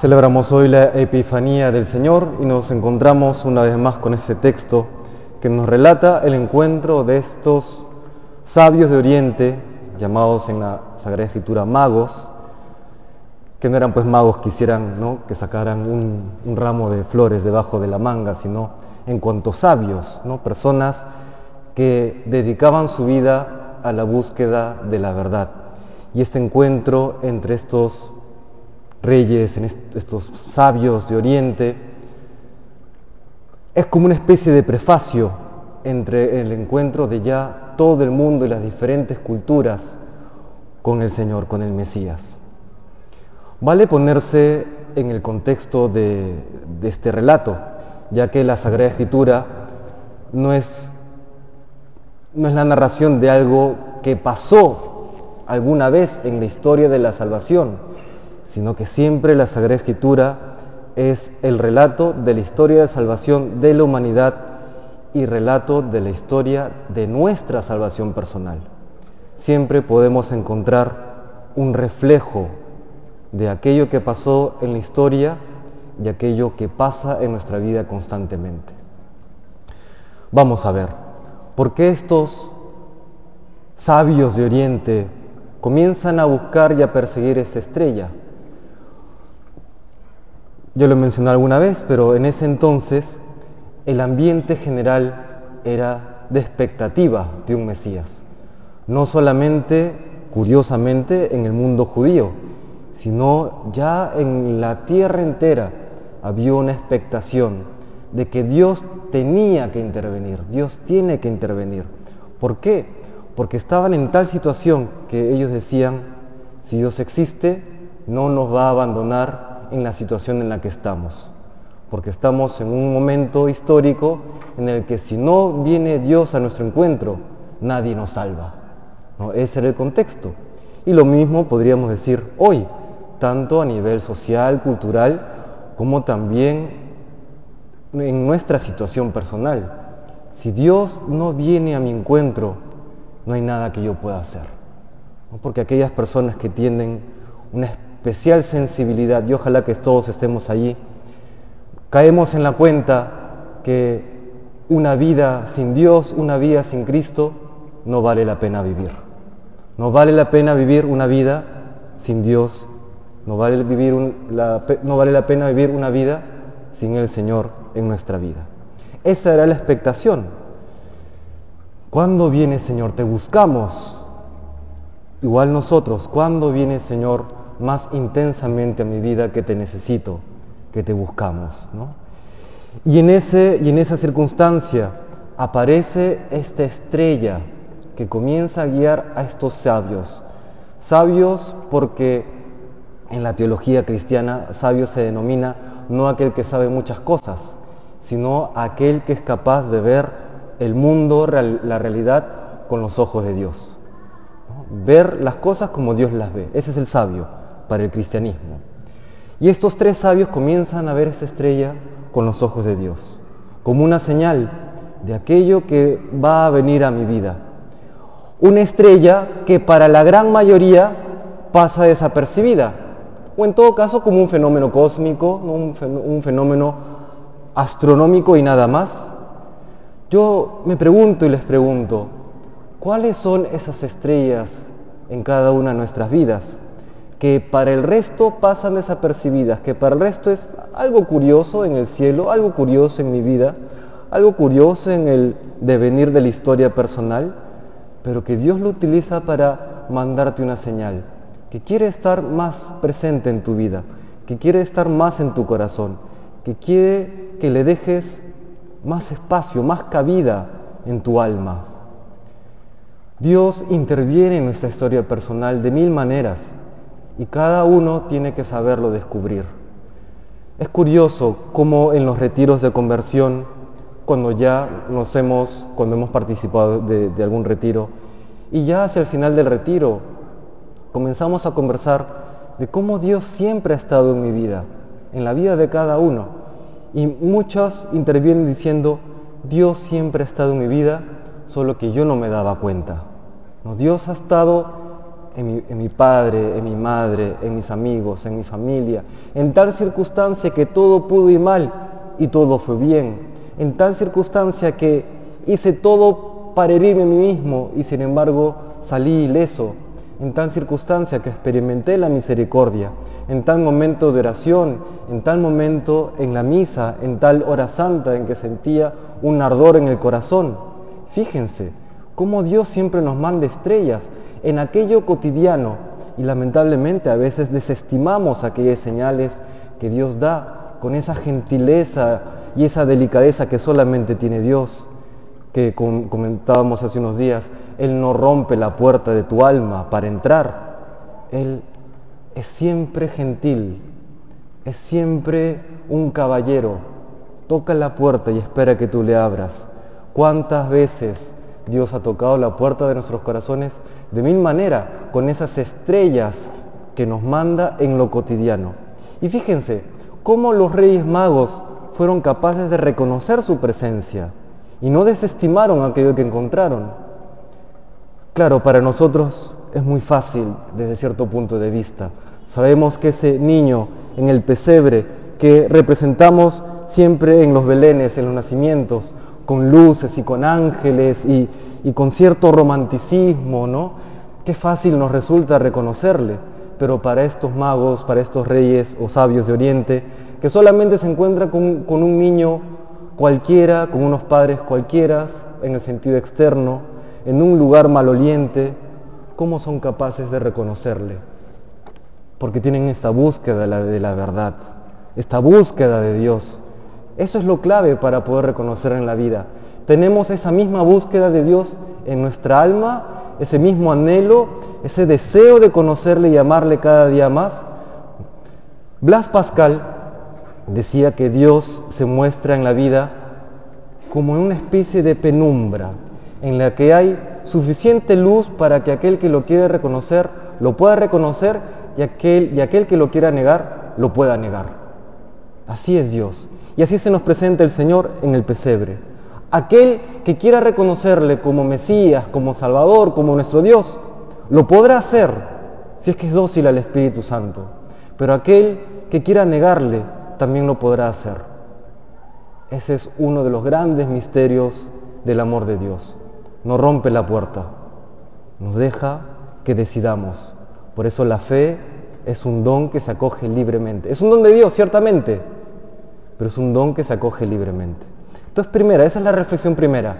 Celebramos hoy la Epifanía del Señor y nos encontramos una vez más con este texto que nos relata el encuentro de estos sabios de Oriente, llamados en la Sagrada Escritura magos, que no eran pues magos que hicieran, ¿no? que sacaran un, un, ramo de flores debajo de la manga, sino en cuanto sabios, ¿no? personas que dedicaban su vida a la búsqueda de la verdad. Y este encuentro entre estos reyes, en estos sabios de Oriente, es como una especie de prefacio entre el encuentro de ya todo el mundo y las diferentes culturas con el Señor, con el Mesías. Vale ponerse en el contexto de, de este relato, ya que la Sagrada Escritura no es, no es la narración de algo que pasó alguna vez en la historia de la salvación, sino que siempre la Sagrada Escritura es el relato de la historia de salvación de la humanidad y relato de la historia de nuestra salvación personal. Siempre podemos encontrar un reflejo de aquello que pasó en la historia y aquello que pasa en nuestra vida constantemente. Vamos a ver, ¿por qué estos sabios de Oriente comienzan a buscar y a perseguir esta estrella? Yo lo mencioné alguna vez, pero en ese entonces el ambiente general era de expectativa de un Mesías. No solamente, curiosamente, en el mundo judío, sino ya en la tierra entera había una expectación de que Dios tenía que intervenir, Dios tiene que intervenir. ¿Por qué? Porque estaban en tal situación que ellos decían, si Dios existe, no nos va a abandonar en la situación en la que estamos, porque estamos en un momento histórico en el que si no viene Dios a nuestro encuentro, nadie nos salva. ¿no? Ese era el contexto. Y lo mismo podríamos decir hoy, tanto a nivel social, cultural, como también en nuestra situación personal. Si Dios no viene a mi encuentro, no hay nada que yo pueda hacer. Porque aquellas personas que tienen una especial sensibilidad, y ojalá que todos estemos allí, caemos en la cuenta que una vida sin Dios, una vida sin Cristo, no vale la pena vivir. No vale la pena vivir una vida sin Dios, no vale, vivir la, no vale la pena vivir una vida sin el Señor en nuestra vida. Esa era la expectación. ¿Cuándo viene Señor? Te buscamos. Igual nosotros, ¿cuándo viene Señor? Más intensamente a mi vida que te necesito, que te buscamos. ¿no? Y, en ese, y en esa circunstancia aparece esta estrella que comienza a guiar a estos sabios. Sabios porque en la teología cristiana sabio se denomina no aquel que sabe muchas cosas, sino aquel que es capaz de ver el mundo, la realidad con los ojos de Dios. Ver las cosas como Dios las ve. Ese es el sabio para el cristianismo. Y estos tres sabios comienzan a ver esa estrella con los ojos de Dios, como una señal de aquello que va a venir a mi vida. Una estrella que para la gran mayoría pasa desapercibida, o en todo caso como un fenómeno cósmico, un fenómeno astronómico y nada más. Yo me pregunto y les pregunto, ¿cuáles son esas estrellas en cada una de nuestras vidas? Que para el resto pasan desapercibidas, que para el resto es algo curioso en el cielo, algo curioso en mi vida, algo curioso en el devenir de la historia personal, pero que Dios lo utiliza para mandarte una señal, que quiere estar más presente en tu vida, que quiere estar más en tu corazón, que quiere que le dejes más espacio, más cabida en tu alma. Dios interviene en nuestra historia personal de mil maneras y cada uno tiene que saberlo descubrir. Es curioso cómo en los retiros de conversión, cuando ya nos hemos, cuando hemos participado de, algún retiro, y ya hacia el final del retiro, comenzamos a conversar de cómo Dios siempre ha estado en mi vida, en la vida de cada uno. Y muchos intervienen diciendo, Dios siempre ha estado en mi vida, solo que yo no me daba cuenta. No, Dios ha estado en mi, padre, en mi madre, en mis amigos, en mi familia, en tal circunstancia que todo pudo ir mal y todo fue bien, en tal circunstancia que hice todo para herirme a mí mismo y sin embargo salí ileso, en tal circunstancia que experimenté la misericordia, en tal momento de oración, en tal momento en la misa, en tal hora santa en que sentía un ardor en el corazón. Fíjense cómo Dios siempre nos manda estrellas en aquello cotidiano y lamentablemente a veces desestimamos aquellas señales que Dios da con esa gentileza y esa delicadeza que solamente tiene Dios, que comentábamos hace unos días, Él no rompe la puerta de tu alma para entrar, Él es siempre gentil, es siempre un caballero, toca la puerta y espera que tú le abras. ¿Cuántas veces Dios ha tocado la puerta de nuestros corazones de mil maneras con esas estrellas que nos manda en lo cotidiano? Y fíjense cómo los reyes magos fueron capaces de reconocer su presencia y no desestimaron aquello que encontraron. Claro, para nosotros es muy fácil desde cierto punto de vista. Sabemos que ese niño en el pesebre que representamos siempre en los belenes, en los nacimientos, con luces y con ángeles y, con cierto romanticismo, ¿no? Qué fácil nos resulta reconocerle, pero para estos magos, para estos reyes o sabios de Oriente, que solamente se encuentran con, con un niño cualquiera, con unos padres cualquiera, en el sentido externo, en un lugar maloliente, ¿cómo son capaces de reconocerle? Porque tienen esta búsqueda de la verdad, esta búsqueda de Dios. Eso es lo clave para poder reconocer en la vida. Tenemos esa misma búsqueda de Dios en nuestra alma, ese mismo anhelo, ese deseo de conocerle y amarle cada día más. Blas Pascal decía que Dios se muestra en la vida como en una especie de penumbra, en la que hay suficiente luz para que aquel que lo quiere reconocer lo pueda reconocer y aquel, y aquel que lo quiera negar lo pueda negar. Así es Dios. Y así se nos presenta el Señor en el pesebre. Aquel que quiera reconocerle como Mesías, como Salvador, como nuestro Dios, lo podrá hacer si es que es dócil al Espíritu Santo. Pero aquel que quiera negarle también lo podrá hacer. Ese es uno de los grandes misterios del amor de Dios. No rompe la puerta, nos deja que decidamos. Por eso la fe es un don que se acoge libremente. Es un don de Dios, ciertamente, pero es un don que se acoge libremente. Entonces, primera, esa es la reflexión primera.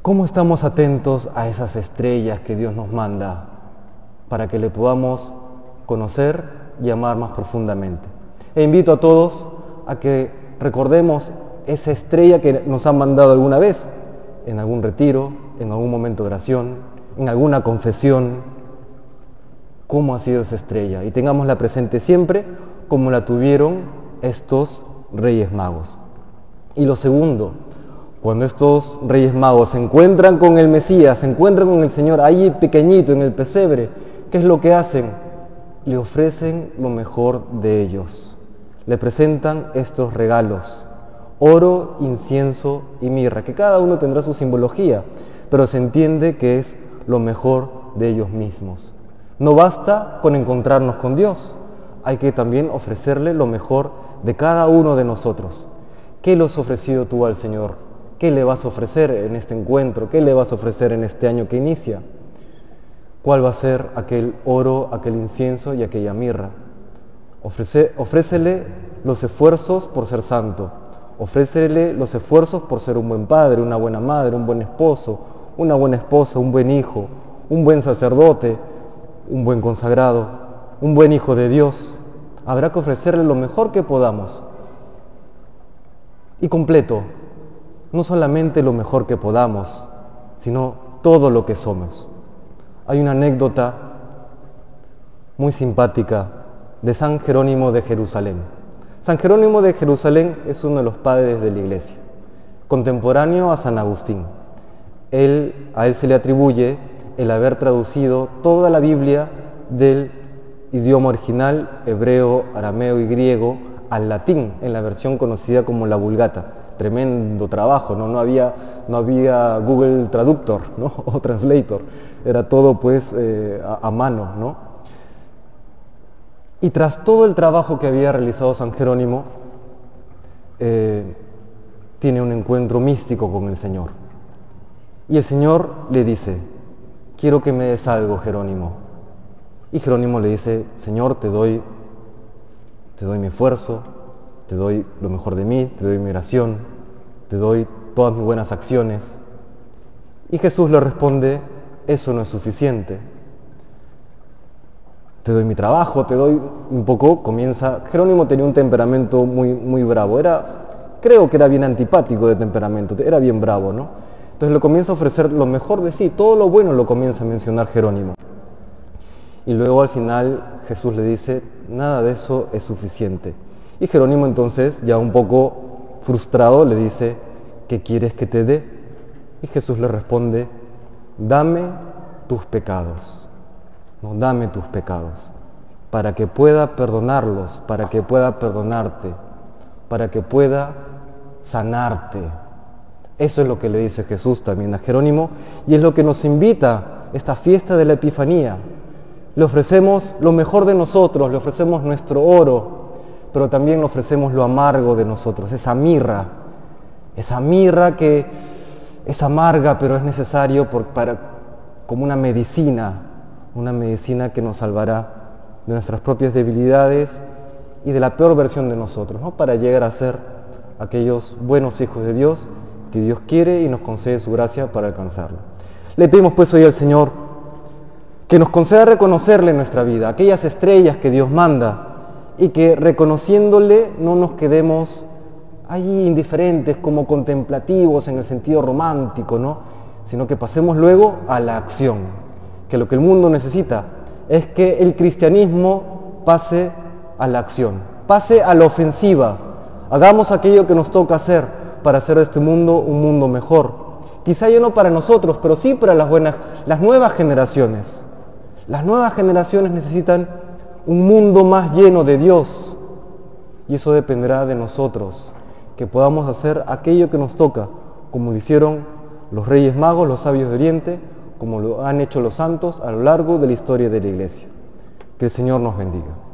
¿Cómo estamos atentos a esas estrellas que Dios nos manda para que le podamos conocer y amar más profundamente? E invito a todos a que recordemos esa estrella que nos han mandado alguna vez, en algún retiro, en algún momento de oración, en alguna confesión, cómo ha sido esa estrella y tengámosla presente siempre como la tuvieron estos reyes magos. Y lo segundo, cuando estos reyes magos se encuentran con el Mesías, se encuentran con el Señor ahí pequeñito en el pesebre, ¿qué es lo que hacen? Le ofrecen lo mejor de ellos. Le presentan estos regalos, oro, incienso y mirra, que cada uno tendrá su simbología, pero se entiende que es lo mejor de ellos mismos. No basta con encontrarnos con Dios, hay que también ofrecerle lo mejor de cada uno de nosotros. ¿Qué le has ofrecido tú al Señor? ¿Qué le vas a ofrecer en este encuentro? ¿Qué le vas a ofrecer en este año que inicia? ¿Cuál va a ser aquel oro, aquel incienso y aquella mirra? Ofrece, ofrécele los esfuerzos por ser santo. Ofrécele los esfuerzos por ser un buen padre, una buena madre, un buen esposo, una buena esposa, un buen hijo, un buen sacerdote, un buen consagrado, un buen hijo de Dios. Habrá que ofrecerle lo mejor que podamos. Y completo, no solamente lo mejor que podamos, sino todo lo que somos. Hay una anécdota muy simpática de San Jerónimo de Jerusalén. San Jerónimo de Jerusalén es uno de los padres de la iglesia, contemporáneo a San Agustín. Él, a él se le atribuye el haber traducido toda la Biblia del idioma original, hebreo, arameo y griego, al latín, en la versión conocida como la Vulgata. tremendo trabajo, ¿no? No había, no había Google Traductor ¿no? o Translator, era todo pues eh, a, mano. ¿no? Y tras todo el trabajo que había realizado San Jerónimo, eh, tiene un encuentro místico con el Señor. Y el Señor le dice, quiero que me des algo, Jerónimo. Y Jerónimo le dice, Señor, te doy, te doy mi esfuerzo, te doy lo mejor de mí, te doy mi oración, te doy todas mis buenas acciones. Y Jesús le responde, eso no es suficiente. Te doy mi trabajo, te doy un poco, comienza. Jerónimo tenía un temperamento muy, muy bravo, era, creo que era bien antipático de temperamento, era bien bravo, ¿no? Entonces le comienza a ofrecer lo mejor de sí, todo lo bueno lo comienza a mencionar Jerónimo. Y luego al final Jesús le dice, nada de eso es suficiente. Y Jerónimo entonces, ya un poco frustrado, le dice, ¿qué quieres que te dé? Y Jesús le responde, dame tus pecados, no, dame tus pecados, para que pueda perdonarlos, para que pueda perdonarte, para que pueda sanarte. Eso es lo que le dice Jesús también a Jerónimo y es lo que nos invita esta fiesta de la Epifanía. Le ofrecemos lo mejor de nosotros, le ofrecemos nuestro oro, pero también le ofrecemos lo amargo de nosotros, esa mirra, esa mirra que es amarga, pero es necesario para, como una medicina, una medicina que nos salvará de nuestras propias debilidades y de la peor versión de nosotros, ¿no? para llegar a ser aquellos buenos hijos de Dios que Dios quiere y nos concede su gracia para alcanzarlo. Le pedimos pues hoy al Señor que nos conceda reconocerle en nuestra vida, aquellas estrellas que Dios manda y que reconociéndole no nos quedemos ahí indiferentes como contemplativos en el sentido romántico, ¿no? Sino que pasemos luego a la acción, que lo que el mundo necesita es que el cristianismo pase a la acción, pase a la ofensiva, hagamos aquello que nos toca hacer para hacer de este mundo un mundo mejor. Quizá ya no para nosotros, pero sí para las buenas, las nuevas generaciones. Las nuevas generaciones necesitan un mundo más lleno de Dios y eso dependerá de nosotros, que podamos hacer aquello que nos toca, como lo hicieron los reyes magos, los sabios de Oriente, como lo han hecho los santos a lo largo de la historia de la Iglesia. Que el Señor nos bendiga.